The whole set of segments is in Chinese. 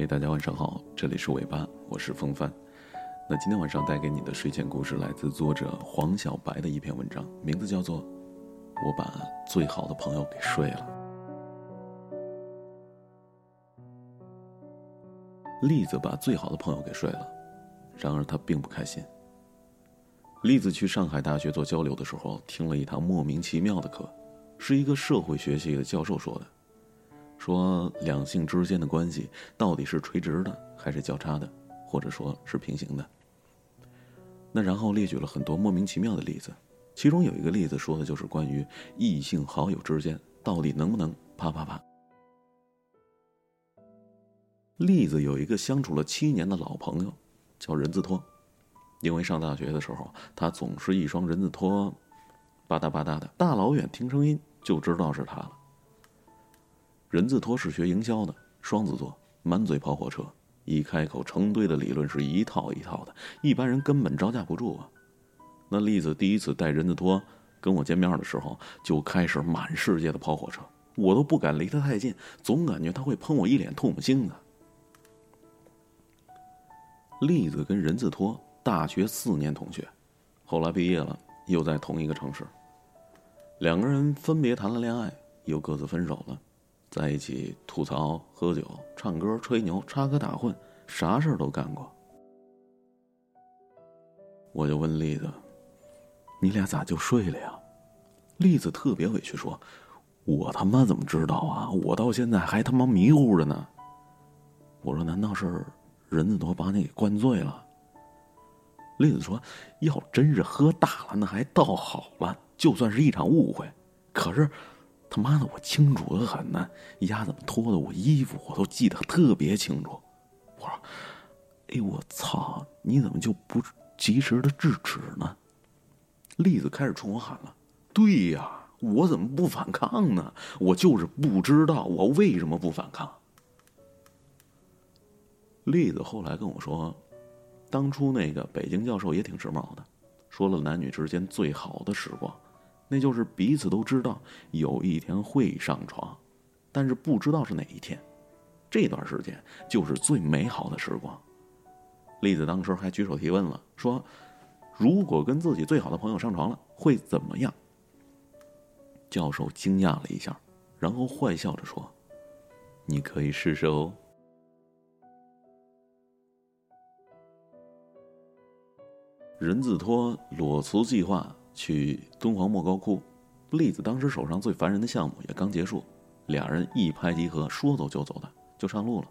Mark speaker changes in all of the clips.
Speaker 1: 嘿，大家晚上好，这里是尾巴，我是风帆。那今天晚上带给你的睡前故事来自作者黄小白的一篇文章，名字叫做《我把最好的朋友给睡了》。栗子把最好的朋友给睡了，然而他并不开心。栗子去上海大学做交流的时候，听了一堂莫名其妙的课，是一个社会学系的教授说的。说两性之间的关系到底是垂直的还是交叉的，或者说是平行的？那然后列举了很多莫名其妙的例子，其中有一个例子说的就是关于异性好友之间到底能不能啪啪啪。栗子有一个相处了七年的老朋友，叫人字拖，因为上大学的时候他总是一双人字拖，吧嗒吧嗒的，大老远听声音就知道是他了。人字拖是学营销的，双子座，满嘴跑火车，一开口成堆的理论是一套一套的，一般人根本招架不住啊。那栗子第一次带人字拖跟我见面的时候，就开始满世界的跑火车，我都不敢离他太近，总感觉他会喷我一脸唾沫星子。栗子跟人字拖大学四年同学，后来毕业了，又在同一个城市，两个人分别谈了恋爱，又各自分手了。在一起吐槽、喝酒、唱歌、吹牛、插科打诨，啥事儿都干过。我就问栗子：“你俩咋就睡了呀？”栗子特别委屈说：“我他妈怎么知道啊？我到现在还他妈迷糊着呢。”我说：“难道是人字拖把你给灌醉了？”栗子说：“要真是喝大了，那还倒好了，就算是一场误会。可是……”他妈的，我清楚的很呢！丫怎么脱的我衣服，我都记得特别清楚。我说：“哎，我操！你怎么就不及时的制止呢？”栗子开始冲我喊了：“对呀，我怎么不反抗呢？我就是不知道我为什么不反抗。”栗子后来跟我说：“当初那个北京教授也挺时髦的，说了男女之间最好的时光。”那就是彼此都知道有一天会上床，但是不知道是哪一天。这段时间就是最美好的时光。栗子当时还举手提问了，说：“如果跟自己最好的朋友上床了，会怎么样？”教授惊讶了一下，然后坏笑着说：“你可以试试哦。”人字拖裸辞计划。去敦煌莫高窟，栗子当时手上最烦人的项目也刚结束，俩人一拍即合，说走就走的就上路了。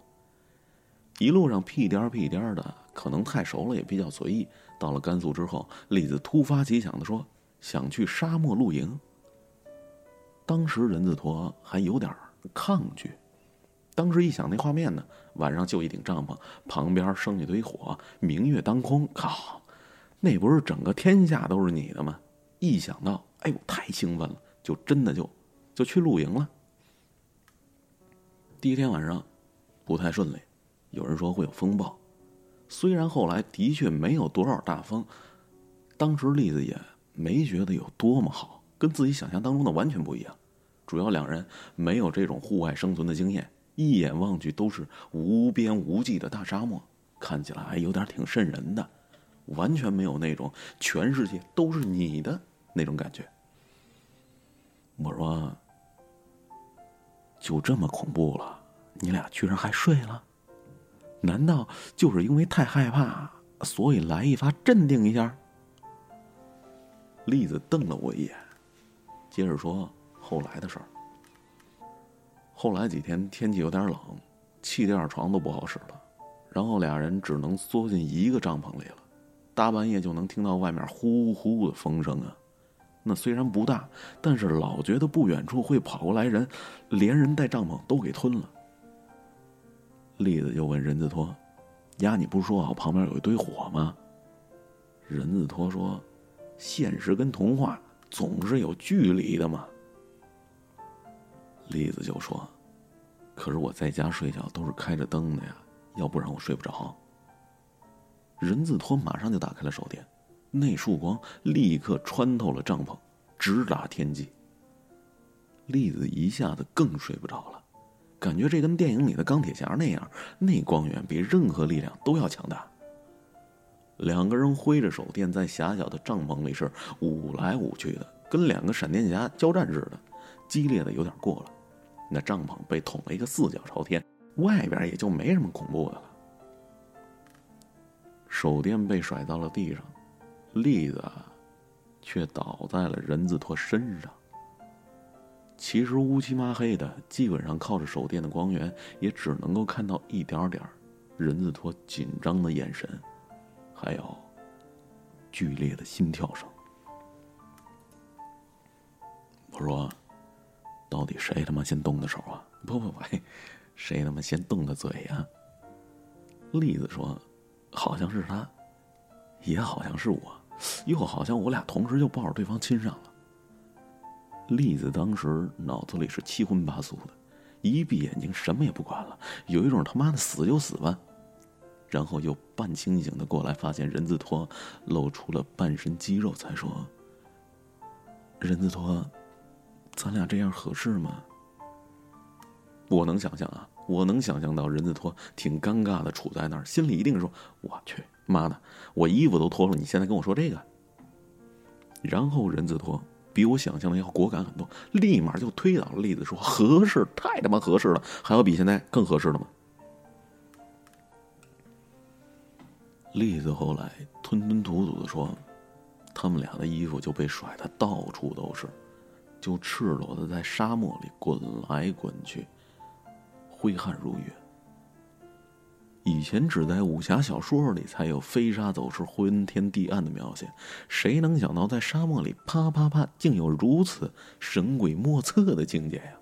Speaker 1: 一路上屁颠儿屁颠儿的，可能太熟了也比较随意。到了甘肃之后，栗子突发奇想的说想去沙漠露营。当时人字拖还有点抗拒，当时一想那画面呢，晚上就一顶帐篷，旁边生一堆火，明月当空，靠，那不是整个天下都是你的吗？一想到，哎呦，太兴奋了，就真的就就去露营了。第一天晚上不太顺利，有人说会有风暴。虽然后来的确没有多少大风，当时栗子也没觉得有多么好，跟自己想象当中的完全不一样。主要两人没有这种户外生存的经验，一眼望去都是无边无际的大沙漠，看起来还有点挺瘆人的，完全没有那种全世界都是你的。那种感觉，我说，就这么恐怖了，你俩居然还睡了？难道就是因为太害怕，所以来一发镇定一下？栗子瞪了我一眼，接着说后来的事儿。后来几天天气有点冷，气垫床都不好使了，然后俩人只能缩进一个帐篷里了，大半夜就能听到外面呼呼的风声啊。那虽然不大，但是老觉得不远处会跑过来人，连人带帐篷都给吞了。栗子就问人字拖：“呀，你不是说好旁边有一堆火吗？”人字拖说：“现实跟童话总是有距离的嘛。”栗子就说：“可是我在家睡觉都是开着灯的呀，要不然我睡不着。”人字拖马上就打开了手电。那束光立刻穿透了帐篷，直达天际。栗子一下子更睡不着了，感觉这跟电影里的钢铁侠那样，那光源比任何力量都要强大。两个人挥着手电，在狭小的帐篷里是舞来舞去的，跟两个闪电侠交战似的，激烈的有点过了。那帐篷被捅了一个四脚朝天，外边也就没什么恐怖的了。手电被甩到了地上，栗子却倒在了人字拖身上。其实乌漆麻黑的，基本上靠着手电的光源，也只能够看到一点点人字拖紧张的眼神，还有剧烈的心跳声。我说：“到底谁他妈先动的手啊？不不不，谁他妈先动的嘴呀？”栗子说：“好像是他，也好像是我，又好像我俩同时就抱着对方亲上了。”栗子当时脑子里是七荤八素的，一闭眼睛什么也不管了，有一种他妈的死就死吧。然后又半清醒的过来，发现人字拖露出了半身肌肉，才说：“人字拖，咱俩这样合适吗？”我能想象啊，我能想象到人字拖挺尴尬的，杵在那儿，心里一定说：“我去妈的，我衣服都脱了，你现在跟我说这个。”然后人字拖。比我想象的要果敢很多，立马就推倒了栗子，说：“合适，太他妈合适了！还有比现在更合适的吗？”栗子后来吞吞吐吐的说：“他们俩的衣服就被甩的到处都是，就赤裸的在沙漠里滚来滚去，挥汗如雨。”以前只在武侠小说里才有飞沙走石、昏天地暗的描写，谁能想到在沙漠里啪啪啪，竟有如此神鬼莫测的境界呀！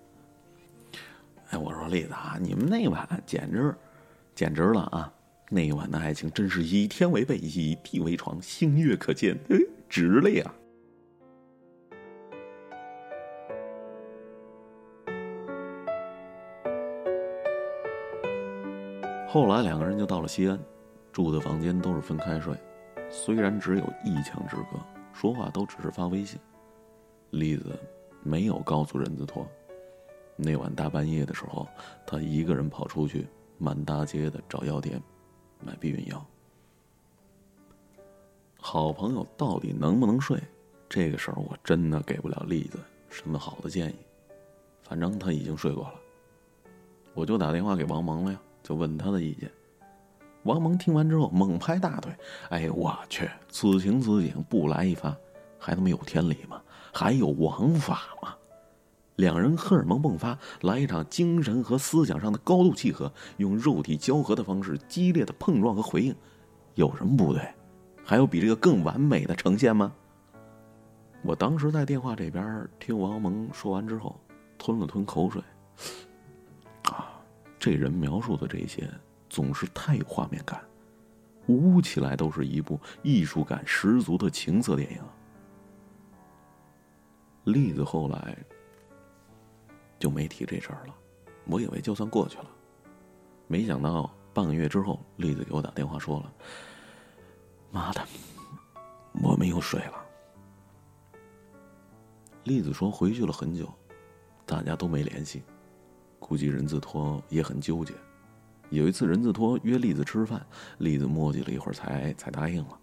Speaker 1: 哎，我说栗子啊，你们那晚简直，简直了啊！那一晚的爱情真是以天为被，以地为床，星月可见，值了呀！后来两个人就到了西安，住的房间都是分开睡，虽然只有一墙之隔，说话都只是发微信。栗子没有告诉任子托，那晚大半夜的时候，他一个人跑出去满大街的找药店买避孕药。好朋友到底能不能睡，这个事儿我真的给不了栗子什么好的建议。反正他已经睡过了，我就打电话给王蒙了呀。就问他的意见，王蒙听完之后猛拍大腿：“哎，我去，此情此景不来一发，还他妈有天理吗？还有王法吗？”两人荷尔蒙迸发，来一场精神和思想上的高度契合，用肉体交合的方式激烈的碰撞和回应，有什么不对？还有比这个更完美的呈现吗？我当时在电话这边听王蒙说完之后，吞了吞口水。这人描述的这些总是太有画面感，捂起来都是一部艺术感十足的情色电影。栗子后来就没提这事儿了，我以为就算过去了，没想到半个月之后，栗子给我打电话说了：“妈的，我们又睡了。”栗子说回去了很久，大家都没联系。估计任字拖也很纠结。有一次，任字拖约栗子吃饭，栗子磨叽了一会儿才才答应了。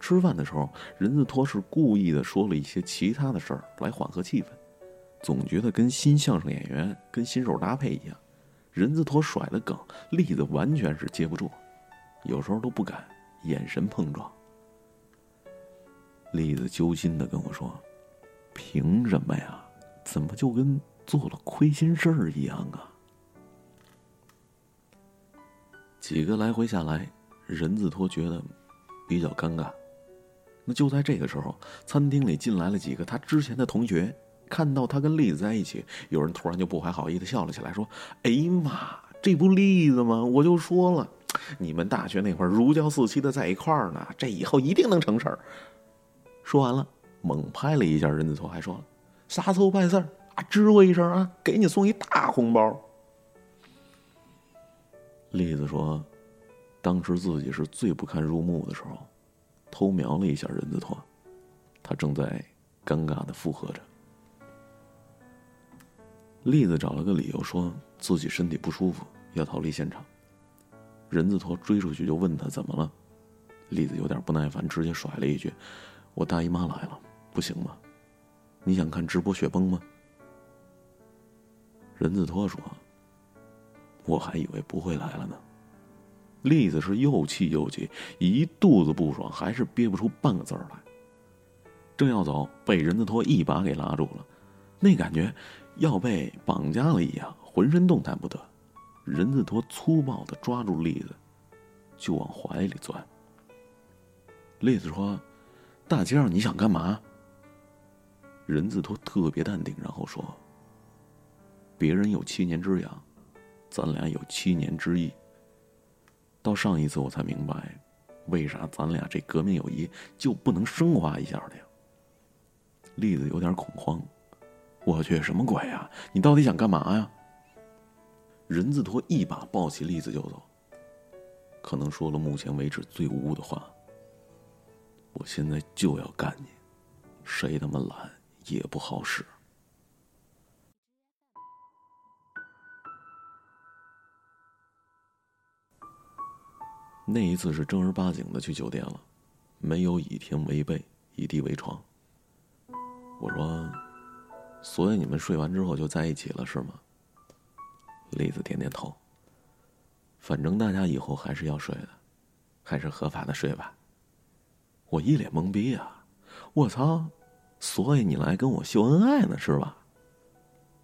Speaker 1: 吃饭的时候，任字拖是故意的说了一些其他的事儿来缓和气氛，总觉得跟新相声演员跟新手搭配一样。任字拖甩的梗，栗子完全是接不住，有时候都不敢眼神碰撞。栗子揪心的跟我说：“凭什么呀？怎么就跟……”做了亏心事儿一样啊！几个来回下来，任字拖觉得比较尴尬。那就在这个时候，餐厅里进来了几个他之前的同学，看到他跟栗子在一起，有人突然就不怀好意的笑了起来，说：“哎呀妈，这不栗子吗？我就说了，你们大学那会儿如胶似漆的在一块儿呢，这以后一定能成事儿。”说完了，猛拍了一下任字拖，还说了：“啥时候办事儿？”吱我一声啊，给你送一大红包。栗子说，当时自己是最不堪入目的时候，偷瞄了一下人字拖，他正在尴尬的附和着。栗子找了个理由，说自己身体不舒服，要逃离现场。人字拖追出去就问他怎么了，栗子有点不耐烦，直接甩了一句：“我大姨妈来了，不行吗？你想看直播雪崩吗？”人字拖说：“我还以为不会来了呢。”栗子是又气又急，一肚子不爽，还是憋不出半个字儿来。正要走，被人字拖一把给拉住了，那感觉要被绑架了一样，浑身动弹不得。人字拖粗暴的抓住栗子，就往怀里钻。栗子说：“大街上你想干嘛？”人字拖特别淡定，然后说：“别人有七年之痒，咱俩有七年之意。到上一次我才明白，为啥咱俩这革命友谊就不能升华一下的呀？”栗子有点恐慌：“我去，什么鬼啊？你到底想干嘛呀？”人字拖一把抱起栗子就走，可能说了目前为止最污的话。我现在就要干你，谁他妈懒也不好使。那一次是正儿八经的去酒店了，没有以天为被，以地为床。我说：“所以你们睡完之后就在一起了，是吗？”栗子点点头。反正大家以后还是要睡的，还是合法的睡吧。我一脸懵逼啊！我操！所以你来跟我秀恩爱呢，是吧？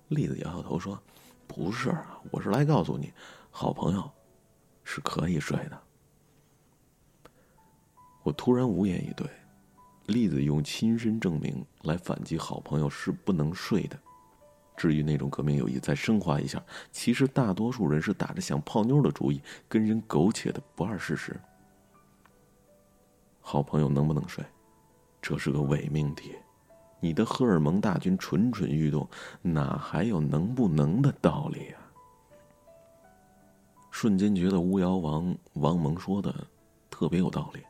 Speaker 1: 栗子摇摇头说：“不是，我是来告诉你，好朋友是可以睡的。”我突然无言以对。栗子用亲身证明来反击好朋友是不能睡的。至于那种革命友谊，再升华一下，其实大多数人是打着想泡妞的主意，跟人苟且的不二事实。好朋友能不能睡，这是个伪命题。你的荷尔蒙大军蠢蠢欲动，哪还有能不能的道理啊？瞬间觉得巫妖王王蒙说的特别有道理。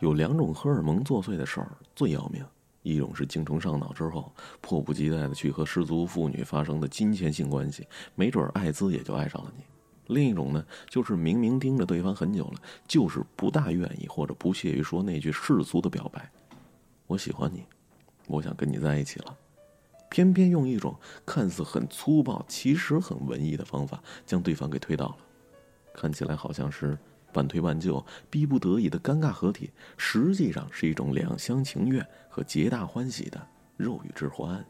Speaker 1: 有两种荷尔蒙作祟的事儿最要命。一种是精虫上脑之后，迫不及待的去和失足妇女发生的金钱性关系，没准艾滋也就爱上了你；另一种呢，就是明明盯着对方很久了，就是不大愿意或者不屑于说那句世俗的表白：“我喜欢你，我想跟你在一起了。”偏偏用一种看似很粗暴，其实很文艺的方法，将对方给推倒了，看起来好像是。半推半就、逼不得已的尴尬合体，实际上是一种两厢情愿和皆大欢喜的肉欲之欢。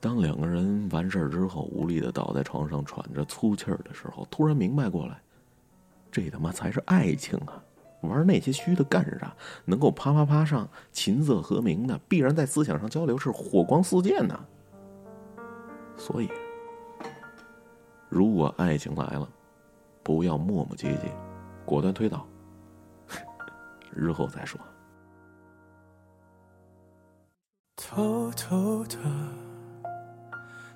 Speaker 1: 当两个人完事儿之后，无力的倒在床上喘着粗气儿的时候，突然明白过来，这他妈才是爱情啊！玩那些虚的干啥？能够啪啪啪上琴瑟和鸣的，必然在思想上交流是火光四溅呢。所以，如果爱情来了，不要磨磨唧唧，果断推倒。日后再说。偷偷的，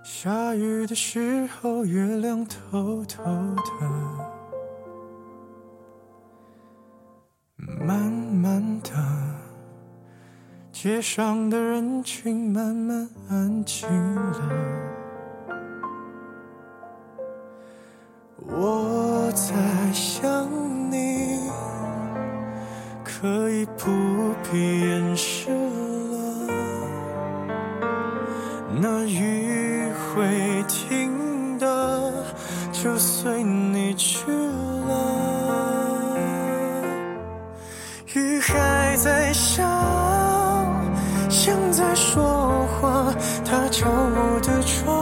Speaker 1: 下雨的时候，月亮偷偷的，慢慢的，街上的人群慢慢安静了。在想你，可以不必掩饰了。那雨会停的，就随你去了。雨还在下，像在说话，它敲我的窗，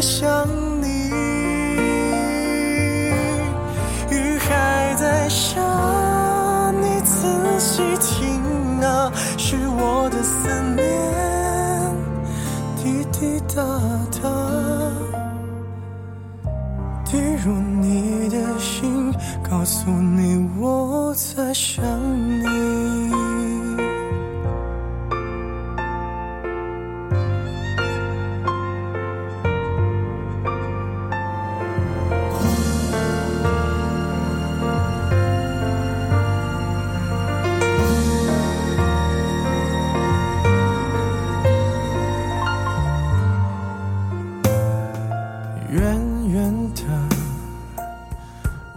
Speaker 2: 想你。雨还在下，你仔细听啊，是我的思念滴滴答答，滴入你的心，告诉你我在想你。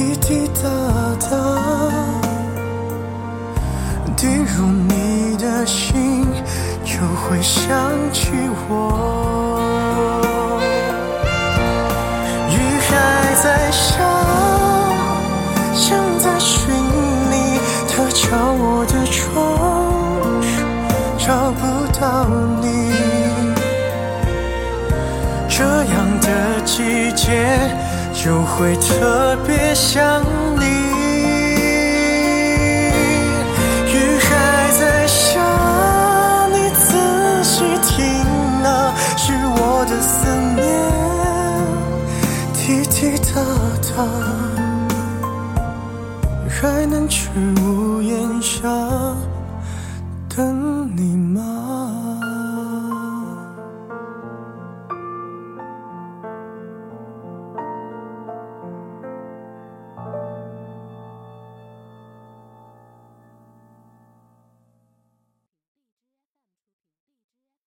Speaker 2: 滴滴答答，滴入你的心，就会想起我。雨还在下，像在寻你，它敲我的窗，找不到你。这样的季节，就会特别想你。